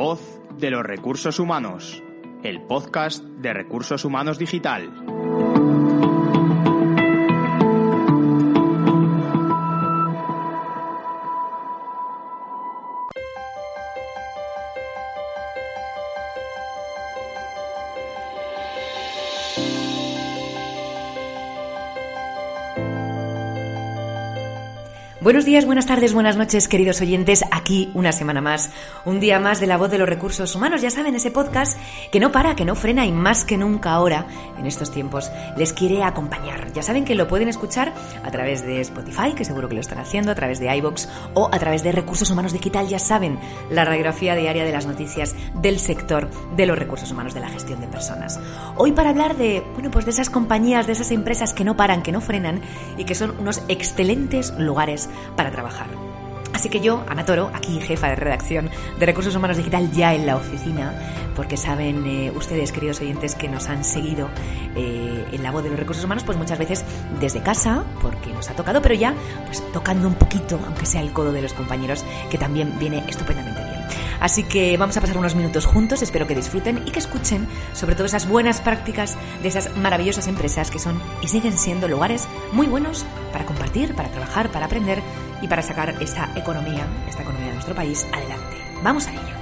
voz de los recursos humanos, el podcast de Recursos Humanos Digital. Buenas tardes, buenas noches, queridos oyentes. Aquí una semana más, un día más de la voz de los recursos humanos. Ya saben, ese podcast que no para, que no frena y más que nunca ahora, en estos tiempos, les quiere acompañar. Ya saben que lo pueden escuchar a través de Spotify, que seguro que lo están haciendo, a través de iBox o a través de Recursos Humanos Digital. Ya saben, la radiografía diaria de las noticias del sector de los recursos humanos, de la gestión de personas. Hoy para hablar de, bueno, pues de esas compañías, de esas empresas que no paran, que no frenan y que son unos excelentes lugares para trabajar. Así que yo, Ana Toro, aquí jefa de redacción de Recursos Humanos Digital, ya en la oficina, porque saben eh, ustedes, queridos oyentes, que nos han seguido eh, en la voz de los recursos humanos, pues muchas veces desde casa, porque nos ha tocado, pero ya pues tocando un poquito, aunque sea el codo de los compañeros, que también viene estupendamente bien. Así que vamos a pasar unos minutos juntos, espero que disfruten y que escuchen sobre todo esas buenas prácticas de esas maravillosas empresas que son y siguen siendo lugares muy buenos para compartir, para trabajar, para aprender y para sacar esta economía, esta economía de nuestro país adelante. Vamos a ello.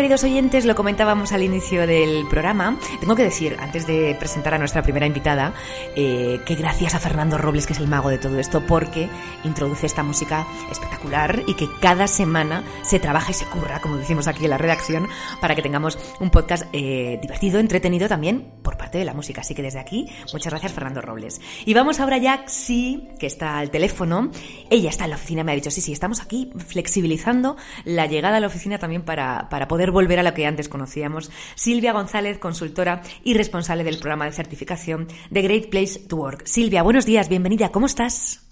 Queridos oyentes, lo comentábamos al inicio del programa. Tengo que decir, antes de presentar a nuestra primera invitada, eh, que gracias a Fernando Robles, que es el mago de todo esto, porque introduce esta música espectacular y que cada semana se trabaja y se curra, como decimos aquí en la redacción, para que tengamos un podcast eh, divertido, entretenido también por parte de la música. Así que desde aquí, muchas gracias, Fernando Robles. Y vamos ahora ya, sí, que está al teléfono. Ella está en la oficina, me ha dicho, sí, sí, estamos aquí flexibilizando la llegada a la oficina también para, para poder volver a lo que antes conocíamos. Silvia González, consultora y responsable del programa de certificación de Great Place to Work. Silvia, buenos días, bienvenida, ¿cómo estás?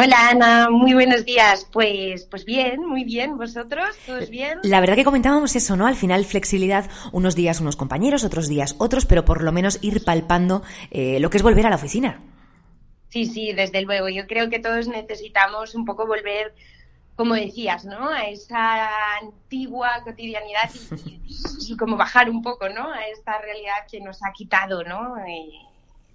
Hola Ana, muy buenos días. Pues, pues bien, muy bien. ¿Vosotros? ¿Todos bien? La verdad que comentábamos eso, ¿no? Al final flexibilidad, unos días unos compañeros, otros días otros, pero por lo menos ir palpando eh, lo que es volver a la oficina. Sí, sí, desde luego. Yo creo que todos necesitamos un poco volver como decías, ¿no? A esa antigua cotidianidad y, como bajar un poco, ¿no? A esta realidad que nos ha quitado, ¿no? Eh,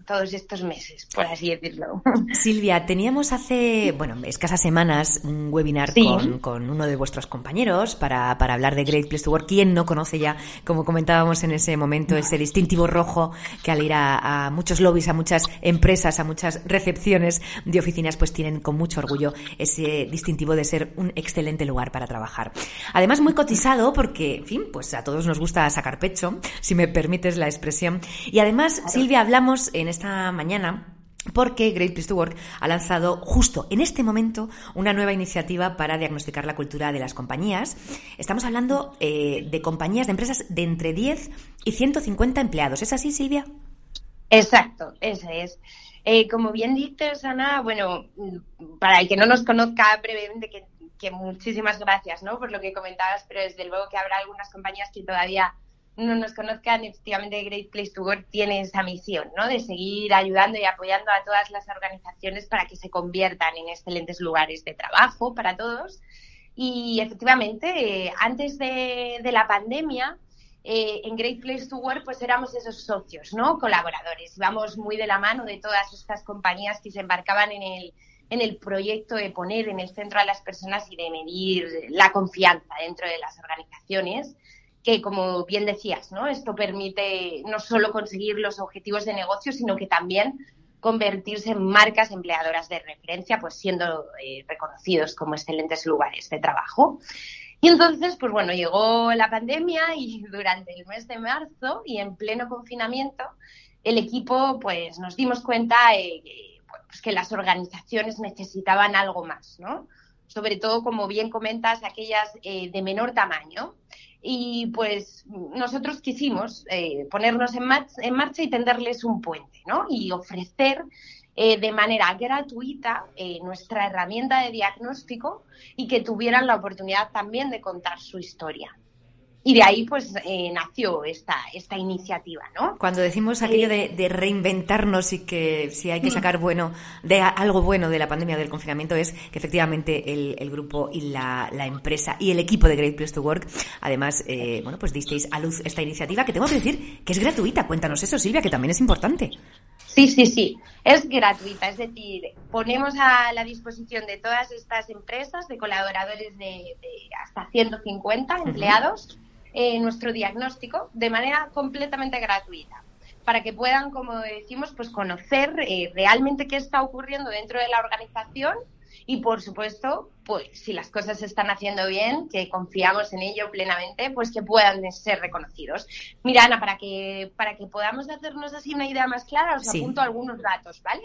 todos estos meses, por así decirlo. Silvia, teníamos hace, bueno, escasas semanas un webinar con, uno de vuestros compañeros para, para, hablar de Great Place to Work. ¿Quién no conoce ya, como comentábamos en ese momento, ese distintivo rojo que al ir a, muchos lobbies, a muchas empresas, a muchas recepciones de oficinas, pues tienen con mucho orgullo ese distintivo de ser un excelente lugar para trabajar. Además, muy cotizado porque, en fin, pues a todos nos gusta sacar pecho, si me permites la expresión. Y además, Silvia, hablamos en esta mañana porque Great Place to Work ha lanzado justo en este momento una nueva iniciativa para diagnosticar la cultura de las compañías. Estamos hablando eh, de compañías, de empresas de entre 10 y 150 empleados. ¿Es así, Silvia? Exacto, ese es. Eh, como bien dices, Ana, bueno, para el que no nos conozca brevemente, que, que muchísimas gracias ¿no? por lo que comentabas, pero desde luego que habrá algunas compañías que todavía no nos conozcan, efectivamente Great Place to Work tiene esa misión, ¿no? De seguir ayudando y apoyando a todas las organizaciones para que se conviertan en excelentes lugares de trabajo para todos. Y efectivamente, eh, antes de, la pandemia, eh, en Great Place to Work, pues éramos esos socios, ¿no? Colaboradores. Íbamos muy de la mano de todas estas compañías que se embarcaban en el, en el proyecto de poner en el centro a las personas y de medir la confianza dentro de las organizaciones que, como bien decías, ¿no? Esto permite no solo conseguir los objetivos de negocio, sino que también convertirse en marcas empleadoras de referencia, pues siendo eh, reconocidos como excelentes lugares de trabajo. Y entonces, pues bueno, llegó la pandemia y durante el mes de marzo y en pleno confinamiento, el equipo, pues nos dimos cuenta eh, pues, que las organizaciones necesitaban algo más, ¿no? Sobre todo, como bien comentas, aquellas eh, de menor tamaño y pues nosotros quisimos eh, ponernos en, marcha y tenderles un puente, ¿no? Y ofrecer eh, de manera gratuita eh, nuestra herramienta de diagnóstico y que tuvieran la oportunidad también de contar su historia. Y de ahí pues eh, nació esta, esta iniciativa, ¿no? Cuando decimos aquello de, reinventarnos y que si hay que mm. sacar bueno, de algo bueno de la pandemia del confinamiento es que efectivamente el, grupo y la, empresa y el equipo de Great Place to Work, además, eh, bueno, pues disteis a luz esta iniciativa que tengo que decir que es gratuita. Cuéntanos eso, Silvia, que también es importante. Sí, sí, sí, es gratuita, es decir, ponemos a la disposición de todas estas empresas, de colaboradores de, hasta 150 empleados, eh, nuestro diagnóstico de manera completamente gratuita para que puedan, como decimos, pues conocer eh, realmente qué está ocurriendo dentro de la organización y, por supuesto, pues si las cosas se están haciendo bien, que confiamos en ello plenamente, pues que puedan ser reconocidos. Mira, Ana, para que, para que podamos hacernos así una idea más clara, os apunto algunos datos, ¿vale?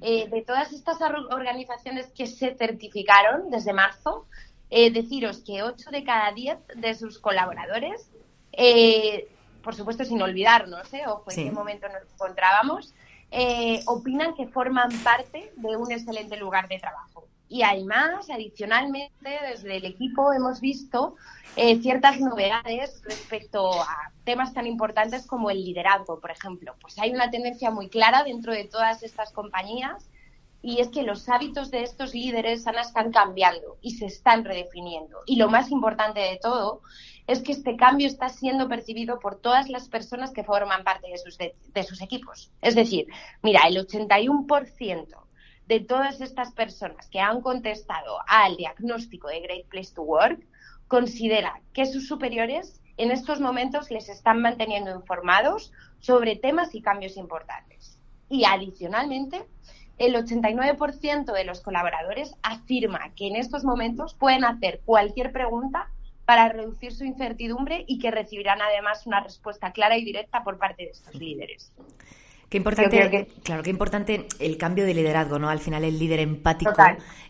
Eh, de todas estas organizaciones que se certificaron desde marzo, eh, deciros que 8 de cada 10 de sus colaboradores, eh, por supuesto sin olvidarnos, ¿eh? ojo, en qué momento nos encontrábamos, eh, opinan que forman parte de un excelente lugar de trabajo. Y además, adicionalmente, desde el equipo hemos visto ciertas novedades respecto a temas tan importantes como el liderazgo, por ejemplo. Pues hay una tendencia muy clara dentro de todas estas compañías y es que los hábitos de estos líderes están cambiando y se están redefiniendo. Y lo más importante de todo es que este cambio está siendo percibido por todas las personas que forman parte de sus, de, sus equipos. Es decir, mira, el 81% de todas estas personas que han contestado al diagnóstico de Great Place to Work considera que sus superiores en estos momentos les están manteniendo informados sobre temas y cambios importantes. Y adicionalmente, el 89% de los colaboradores afirma que en estos momentos pueden hacer cualquier pregunta para reducir su incertidumbre y que recibirán además una respuesta clara y directa por parte de estos líderes. Qué importante, claro, qué importante el cambio de liderazgo, ¿no? Al final el líder empático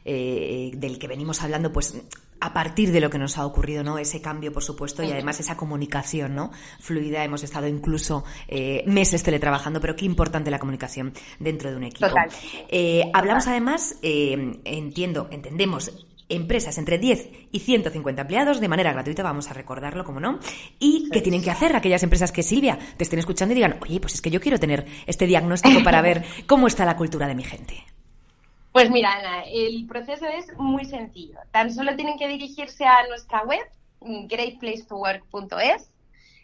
eh, del que venimos hablando, pues a partir de lo que nos ha ocurrido, ¿no? Ese cambio, por supuesto, y además esa comunicación, ¿no? Fluida. Hemos estado incluso eh, meses teletrabajando, pero qué importante la comunicación dentro de un equipo. Eh, hablamos además, eh, entiendo, entendemos empresas entre 10 y 150 empleados de manera gratuita, vamos a recordarlo, como no, y qué tienen que hacer aquellas empresas que Silvia te estén escuchando y digan, oye, pues es que yo quiero tener este diagnóstico para ver cómo está la cultura de mi gente. Pues mira, Ana, el proceso es muy sencillo. Tan solo tienen que dirigirse a nuestra web, greatplacetowork.es,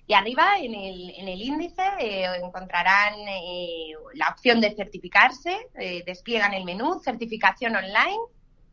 y arriba en el, en el índice eh, encontrarán eh, la opción de certificarse, eh, despliegan el menú, certificación online,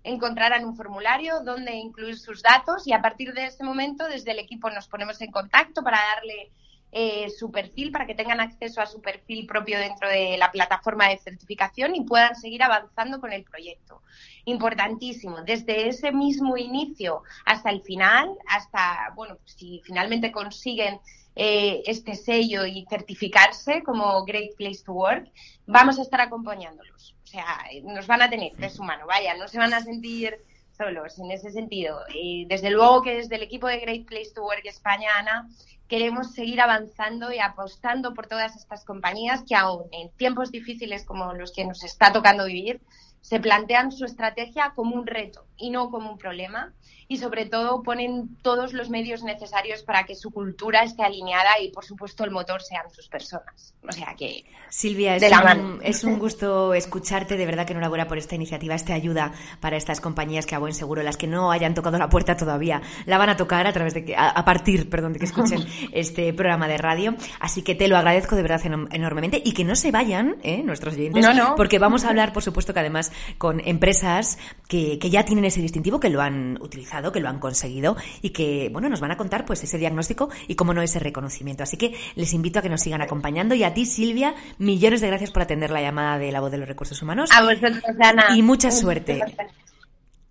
encontrarán un formulario donde incluir sus datos y a partir de ese momento desde el equipo nos ponemos en contacto para darle eh, su perfil para que tengan acceso a su perfil propio dentro de la plataforma de certificación y puedan seguir avanzando con el proyecto. Importantísimo, desde ese mismo inicio hasta el final, hasta, bueno, pues si finalmente consiguen eh, este sello y certificarse como Great Place to Work, vamos a estar acompañándolos. O sea, nos van a tener de su mano, vaya, no se van a sentir solos en ese sentido. Y desde luego que desde el equipo de Great Place to Work España, Ana, queremos seguir avanzando y apostando por todas estas compañías que aún en tiempos difíciles como los que nos está tocando vivir, se plantean su estrategia como un reto y no como un problema. Y sobre todo ponen todos los medios necesarios para que su cultura esté alineada y por supuesto el motor sean sus personas. O sea que Silvia, es, un, es un gusto escucharte, de verdad que enhorabuena por esta iniciativa, esta ayuda para estas compañías que a buen seguro las que no hayan tocado la puerta todavía la van a tocar a través de que a, partir, perdón, de que escuchen este programa de radio, así que te lo agradezco de verdad enormemente. Y que no se vayan, ¿eh? nuestros oyentes, porque vamos a hablar por supuesto que además con empresas que, que ya tienen ese distintivo que lo han utilizado que lo han conseguido y que, bueno, nos van a contar pues ese diagnóstico y cómo no ese reconocimiento. Así que les invito a que nos sigan acompañando y a ti, Silvia, millones de gracias por atender la llamada de la voz de los recursos humanos. A vosotros, Ana. Y mucha suerte.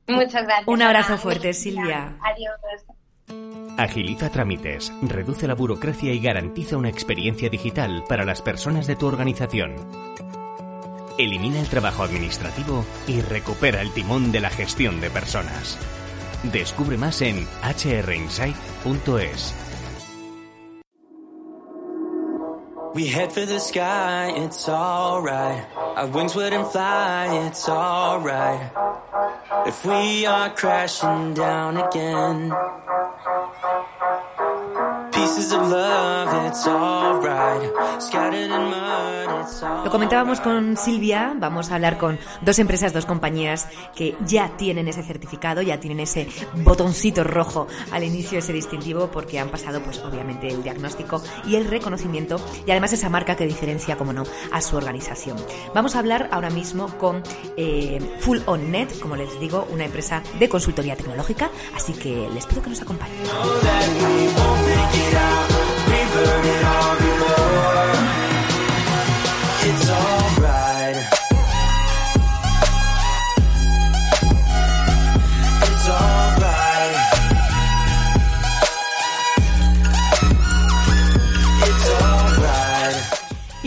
Muchas gracias. Un abrazo fuerte, Silvia. Adiós. Agiliza trámites, reduce la burocracia y garantiza una experiencia digital para las personas de tu organización. Elimina el trabajo administrativo y recupera el timón de la gestión de personas. Descubre más en hrinsight.es. We head for the sky, it's alright. Our wings wouldn't fly, it's alright. If we are crashing down again. Lo comentábamos con Silvia, vamos a hablar con dos empresas, dos compañías que ya tienen ese certificado, ya tienen ese botoncito rojo al inicio, de ese distintivo, porque han pasado, pues obviamente, el diagnóstico y el reconocimiento y además esa marca que diferencia, como no, a su organización. Vamos a hablar ahora mismo con eh, Full On Net, como les digo, una empresa de consultoría tecnológica, así que les pido que nos acompañen. Burn it all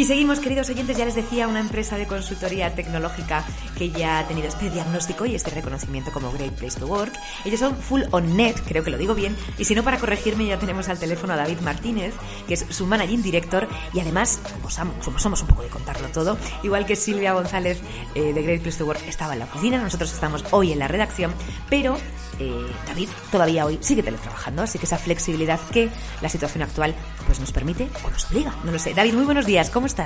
seguimos, queridos oyentes, ya les decía, una empresa de consultoría tecnológica que ya ha tenido este diagnóstico y este reconocimiento como Great Place to Work. Ellos son Full On Net, creo que lo digo bien, y si no, para corregirme ya tenemos al teléfono a David Martínez, que es su managing director, y además, como somos, un poco de contarlo todo, igual que Silvia González eh, de Great Place to Work estaba en la oficina, nosotros estamos hoy en la redacción, pero eh, David todavía hoy sigue teletrabajando, así que esa flexibilidad que la situación actual pues nos permite o nos obliga, no lo sé. David, muy buenos días, ¿cómo estás?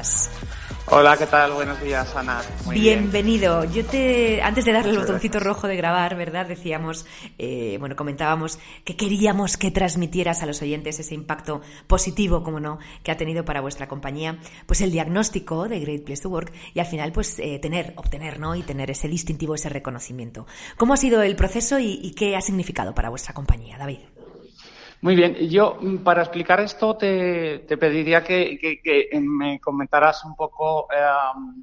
Hola, ¿qué tal? Buenos días, Ana. Bienvenido. Yo te, antes de darle el botoncito rojo de grabar, ¿verdad? Decíamos, eh, bueno, comentábamos que queríamos que transmitieras a los oyentes ese impacto positivo, como no, que ha tenido para vuestra compañía, pues el diagnóstico de Great Place to Work y al final, pues eh, tener, obtener, ¿no? Y tener ese distintivo, ese reconocimiento. ¿Cómo ha sido el proceso y qué ha significado para vuestra compañía, David? Muy bien, yo mm, para explicar esto te, pediría que, me comentaras un poco, em,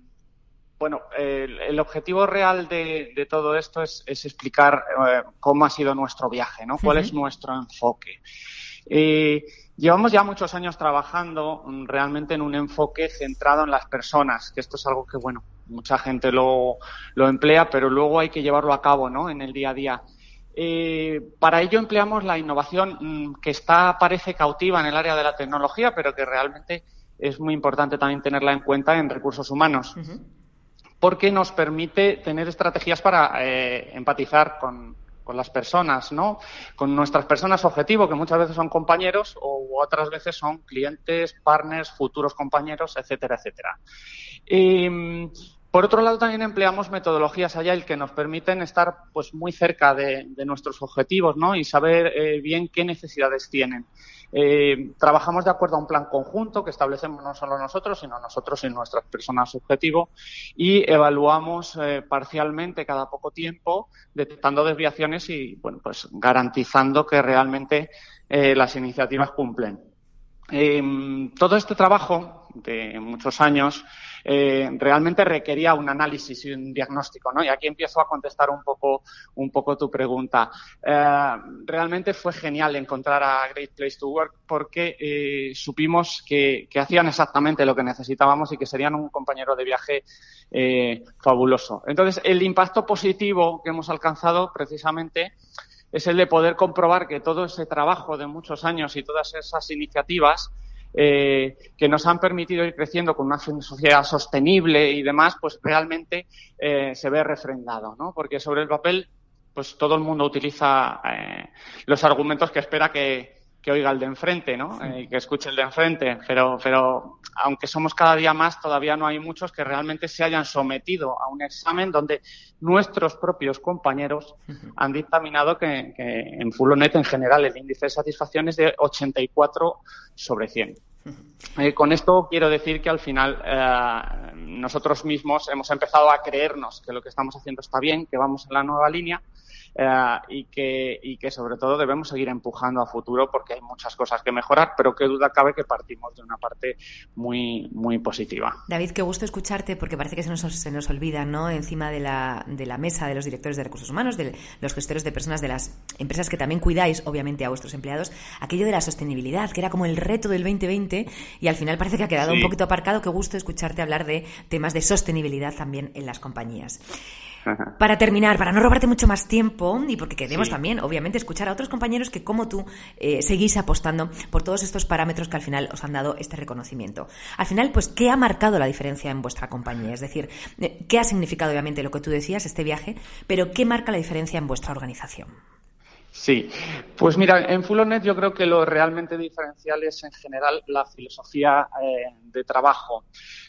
bueno, el, objetivo real de, todo esto es, explicar eh, cómo ha sido nuestro viaje, ¿no? ¿Cuál es nuestro enfoque? Eh, llevamos ya muchos años trabajando mm, realmente en un enfoque centrado en las personas, que esto es algo que, bueno, mucha gente lo, lo emplea, pero luego hay que llevarlo a cabo, ¿no? En el día a día. Eh, para ello empleamos la innovación mm, que está, parece cautiva en el área de la tecnología, pero que realmente es muy importante también tenerla en cuenta en recursos humanos. Porque nos permite tener estrategias para eh, empatizar con, las personas, ¿no? Con nuestras personas objetivo, que muchas veces son compañeros o otras veces son clientes, partners, futuros compañeros, etcétera, etcétera. Eh, por otro lado, también empleamos metodologías Agile que nos permiten estar pues, muy cerca de, nuestros objetivos ¿no? y saber eh, bien qué necesidades tienen. Eh, trabajamos de acuerdo a un plan conjunto que establecemos no solo nosotros, sino nosotros y nuestras personas objetivo y evaluamos eh, parcialmente cada poco tiempo, detectando desviaciones y bueno, pues garantizando que realmente las iniciativas cumplen. Todo este trabajo de muchos años eh, realmente requería un análisis y un diagnóstico, ¿no? Y aquí empiezo a contestar un poco, un poco tu pregunta. Eh, realmente fue genial encontrar a Great Place to Work porque eh, supimos que, hacían exactamente lo que necesitábamos y que serían un compañero de viaje fabuloso. Entonces, el impacto positivo que hemos alcanzado precisamente es el de poder comprobar que todo ese trabajo de muchos años y todas esas iniciativas eh, que nos han permitido ir creciendo con una sociedad sostenible y demás, pues realmente eh, se ve refrendado, ¿no? Porque sobre el papel, pues todo el mundo utiliza eh, los argumentos que espera que, que oiga el de enfrente, ¿no? Eh, que escuche el de enfrente. Pero, pero aunque somos cada día más, todavía no hay muchos que realmente se hayan sometido a un examen donde nuestros propios compañeros han dictaminado que, que en Fulonet en general el índice de satisfacción es de 84 sobre 100. Eh, con esto quiero decir que al final eh, nosotros mismos hemos empezado a creernos que lo que estamos haciendo está bien, que vamos en la nueva línea eh, y, que, y que sobre todo debemos seguir empujando a futuro porque hay muchas cosas que mejorar, pero qué duda cabe que partimos de una parte muy, muy positiva. David, qué gusto escucharte porque parece que se nos, se nos olvida, ¿no? Encima de la, de la mesa de los directores de recursos humanos, de los gestores de personas de las empresas que también cuidáis, obviamente, a vuestros empleados, aquello de la sostenibilidad, que era como el reto del 2020 y al final parece que ha quedado un poquito aparcado. Qué gusto escucharte hablar de temas de sostenibilidad también en las compañías. Para terminar, para no robarte mucho más tiempo y porque queremos también, obviamente, escuchar a otros compañeros que, como tú, eh, seguís apostando por todos estos parámetros que al final os han dado este reconocimiento. Al final, pues, ¿qué ha marcado la diferencia en vuestra compañía? Es decir, eh, ¿qué ha significado, obviamente, lo que tú decías, este viaje, pero qué marca la diferencia en vuestra organización? Sí, pues mira, en Fulonet yo creo que lo realmente diferencial es en general la filosofía eh, de trabajo.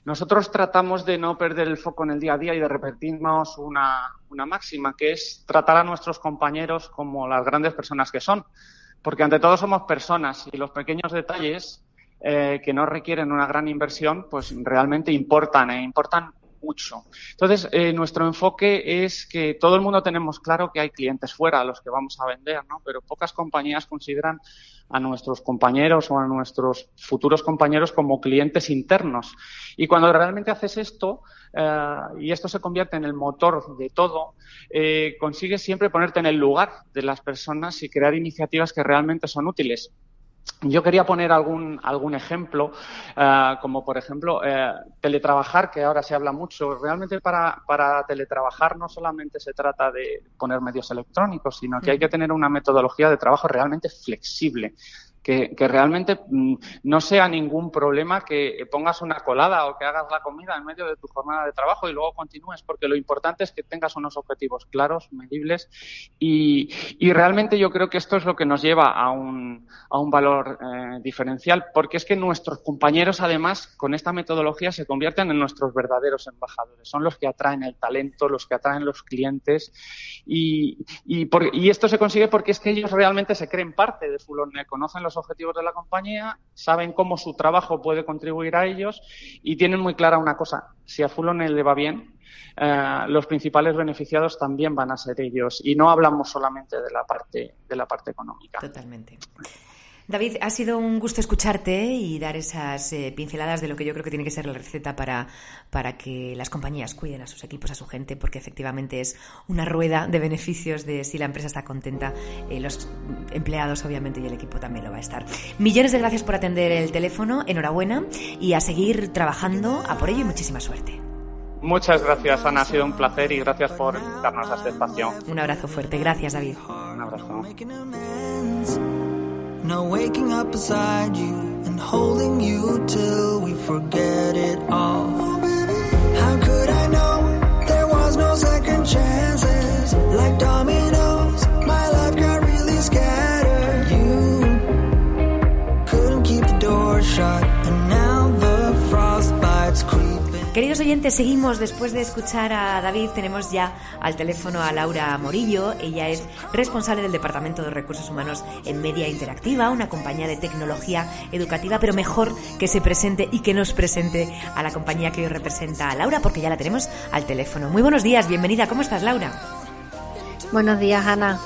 Nosotros tratamos de no perder el foco en el día a día y de repetirnos una, máxima, que es tratar a nuestros compañeros como las grandes personas que son, porque ante todo somos personas y los pequeños detalles eh, que no requieren una gran inversión, pues realmente importan e importan mucho. Entonces, eh, nuestro enfoque es que todo el mundo tenemos claro que hay clientes fuera a los que vamos a vender, ¿no? Pero pocas compañías consideran a nuestros compañeros o a nuestros futuros compañeros como clientes internos. Y cuando realmente haces esto, eh, y esto se convierte en el motor de todo, eh, consigues siempre ponerte en el lugar de las personas y crear iniciativas que realmente son útiles. Yo quería poner algún, algún ejemplo, eh, como por ejemplo eh, teletrabajar, que ahora se habla mucho. Realmente para, para teletrabajar no solamente se trata de poner medios electrónicos, sino que hay que tener una metodología de trabajo realmente flexible que, realmente mm, no sea ningún problema que pongas una colada o que hagas la comida en medio de tu jornada de trabajo y luego continúes, porque lo importante es que tengas unos objetivos claros, medibles y, y realmente yo creo que esto es lo que nos lleva a un, a un valor eh, diferencial, porque es que nuestros compañeros además con esta metodología se convierten en nuestros verdaderos embajadores, son los que atraen el talento, los que atraen los clientes y, y, y esto se consigue porque es que ellos realmente se creen parte de Fulon, conocen los objetivos de la compañía, saben cómo su trabajo puede contribuir a ellos y tienen muy clara una cosa, si a Fulon le va bien, eh, los principales beneficiados también van a ser ellos y no hablamos solamente de la parte de la parte económica. Totalmente. David, ha sido un gusto escucharte y dar esas eh, pinceladas de lo que yo creo que tiene que ser la receta para, para que las compañías cuiden a sus equipos, a su gente, porque efectivamente es una rueda de beneficios de si la empresa está contenta, eh, los empleados obviamente y el equipo también lo va a estar. Millones de gracias por atender el teléfono, enhorabuena y a seguir trabajando a por ello y muchísima suerte. Muchas gracias, Ana. Ha sido un placer y gracias por darnos a este espacio. Un abrazo fuerte. Gracias, David. Un abrazo. No waking up beside you and holding you till we forget it all. How could I know there was no second chances? Like dominoes, Queridos oyentes, seguimos después de escuchar a David. Tenemos ya al teléfono a Laura Morillo. Ella es responsable del Departamento de Recursos Humanos en Media Interactiva, una compañía de tecnología educativa, pero mejor que se presente y que nos presente a la compañía que hoy representa a Laura, porque ya la tenemos al teléfono. Muy buenos días, bienvenida. ¿Cómo estás, Laura? Buenos días, Ana.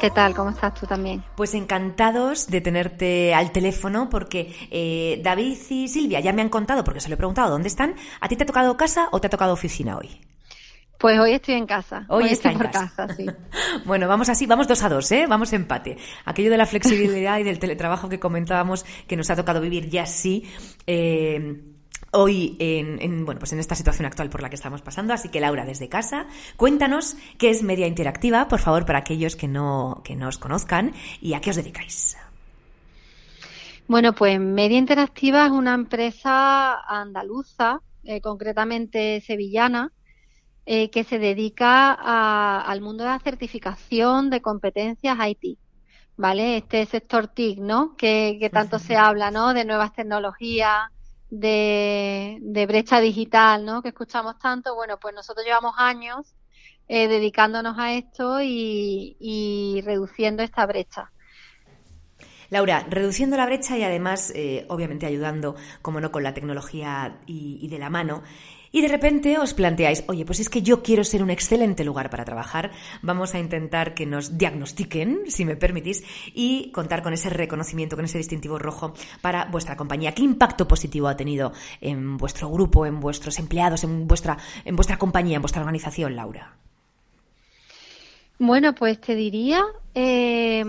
¿Qué tal? ¿Cómo estás tú también? Pues encantados de tenerte al teléfono porque eh, David y Silvia ya me han contado, porque se lo he preguntado, ¿dónde están? ¿A ti te ha tocado casa o te ha tocado oficina hoy? Pues hoy estoy en casa. Hoy, Hoy está estoy en por casa. casa, sí. Bueno, vamos así, vamos dos a dos, ¿eh? Vamos empate. Aquello de la flexibilidad y del teletrabajo que comentábamos que nos ha tocado vivir ya sí. eh, Hoy, en, en, bueno, pues en esta situación actual por la que estamos pasando, así que Laura, desde casa, cuéntanos qué es Media Interactiva, por favor, para aquellos que no, que no os conozcan y a qué os dedicáis. Bueno, pues Media Interactiva es una empresa andaluza, eh, concretamente sevillana, eh, que se dedica a- al mundo de la certificación de competencias IT. ¿Vale? Este sector TIC, ¿no? Que, que tanto se habla, ¿no? De nuevas tecnologías, de, brecha digital, ¿no? Que escuchamos tanto. Bueno, pues nosotros llevamos años eh, dedicándonos a esto y, reduciendo esta brecha. Laura, reduciendo la brecha y además, eh, obviamente, ayudando, como no, con la tecnología y de la mano. Y de repente os planteáis, oye, pues es que yo quiero ser un excelente lugar para trabajar, vamos a intentar que nos diagnostiquen, si me permitís, y contar con ese reconocimiento, con ese distintivo rojo para vuestra compañía. ¿Qué impacto positivo ha tenido en vuestro grupo, en vuestros empleados, en vuestra, en vuestra compañía, en vuestra organización, Laura? Bueno, pues te diría eh,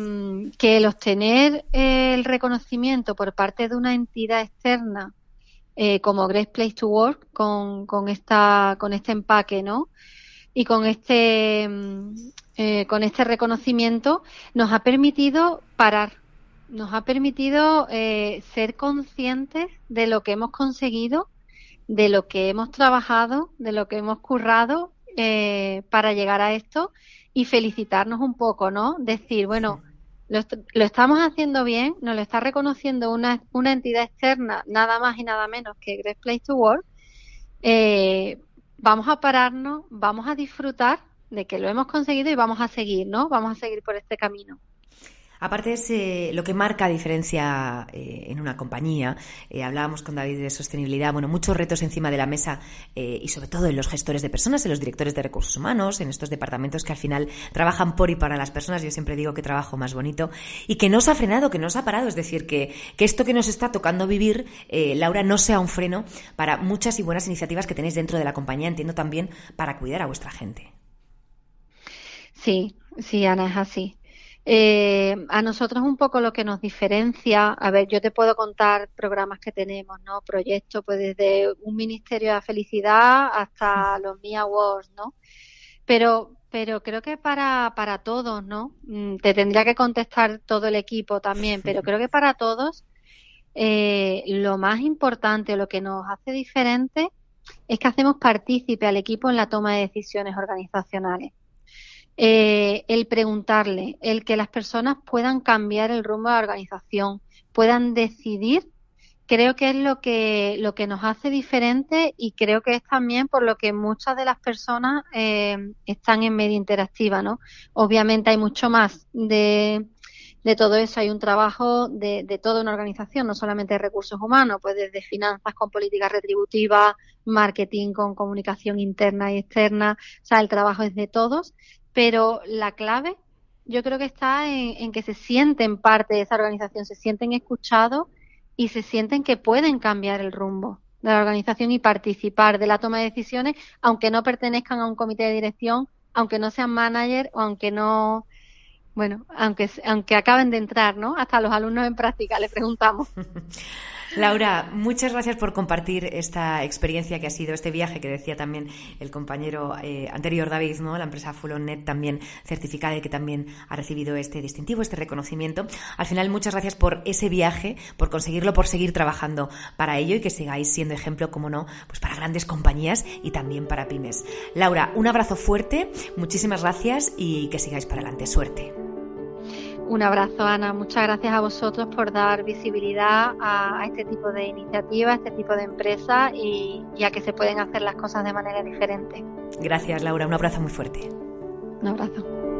que el obtener el reconocimiento por parte de una entidad externa eh, como Great Place to Work con, con esta con este empaque, ¿no? y con este, mm, eh, con este reconocimiento nos ha permitido parar, nos ha permitido eh, ser conscientes de lo que hemos conseguido, de lo que hemos trabajado, de lo que hemos currado eh, para llegar a esto y felicitarnos un poco, ¿no? Decir, bueno, lo, lo, estamos haciendo bien, nos lo está reconociendo una, una entidad externa, nada más y nada menos que Great Place to Work. Eh, vamos a pararnos, vamos a disfrutar de que lo hemos conseguido y vamos a seguir, ¿no? Vamos a seguir por este camino. Aparte es eh, lo que marca diferencia eh, en una compañía. Eh, hablábamos con David de sostenibilidad, bueno, muchos retos encima de la mesa y sobre todo en los gestores de personas, en los directores de recursos humanos, en estos departamentos que al final trabajan por y para las personas. Yo siempre digo que trabajo más bonito y que no se ha frenado, que no se ha parado. Es decir, que, que esto que nos está tocando vivir, Laura, no sea un freno para muchas y buenas iniciativas que tenéis dentro de la compañía. Entiendo también para cuidar a vuestra gente. Sí, sí, Ana, es así. Eh, a nosotros un poco lo que nos diferencia, a ver, yo te puedo contar programas que tenemos, ¿no? Proyectos, pues desde un Ministerio de la Felicidad hasta los Mi Awards, ¿no? Pero, pero creo que para, para todos, ¿no? Mm, te tendría que contestar todo el equipo también, pero creo que para todos eh, lo más importante, lo que nos hace diferente es que hacemos partícipe al equipo en la toma de decisiones organizacionales eh, el preguntarle, el que las personas puedan cambiar el rumbo de la organización, puedan decidir, creo que es lo que, lo que nos hace diferente y creo que es también por lo que muchas de las personas eh, están en media interactiva, ¿no? Obviamente hay mucho más de, de todo eso, hay un trabajo de, de, toda una organización, no solamente de recursos humanos, pues desde finanzas con políticas retributivas, marketing con comunicación interna y externa, o sea, el trabajo es de todos, pero la clave yo creo que está en, que se sienten parte de esa organización, se sienten escuchados y se sienten que pueden cambiar el rumbo de la organización y participar de la toma de decisiones, aunque no pertenezcan a un comité de dirección, aunque no sean manager o aunque no, bueno, aunque, aunque acaben de entrar, ¿no? Hasta los alumnos en práctica le preguntamos. Laura, muchas gracias por compartir esta experiencia que ha sido este viaje que decía también el compañero eh, anterior David, ¿no? La empresa Fulonet también certificada y que también ha recibido este distintivo, este reconocimiento. Al final, muchas gracias por ese viaje, por conseguirlo, por seguir trabajando para ello y que sigáis siendo ejemplo, como no, pues para grandes compañías y también para pymes. Laura, un abrazo fuerte, muchísimas gracias y que sigáis para adelante. Suerte. Un abrazo, Ana. Muchas gracias a vosotros por dar visibilidad a, a este tipo de iniciativas, a este tipo de empresas y, y, a que se pueden hacer las cosas de manera diferente. Gracias, Laura. Un abrazo muy fuerte. Un abrazo.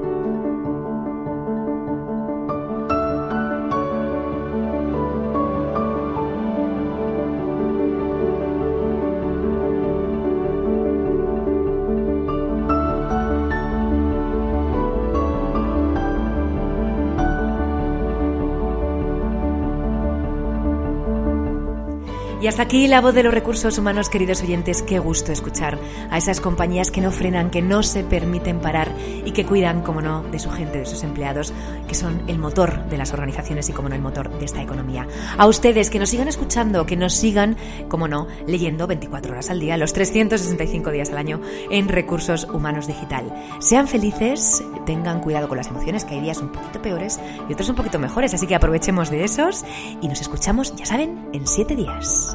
Y hasta aquí la voz de los recursos humanos, queridos oyentes. Qué gusto escuchar a esas compañías que no frenan, que no se permiten parar y que cuidan, como no, de su gente, de sus empleados, que son el motor de las organizaciones y, como no, el motor de esta economía. A ustedes que nos sigan escuchando, que nos sigan, como no, leyendo 24 horas al día, los 365 días al año en Recursos Humanos Digital. Sean felices, tengan cuidado con las emociones, que hay días un poquito peores y otros un poquito mejores, así que aprovechemos de esos y nos escuchamos, ya saben, en 7 días.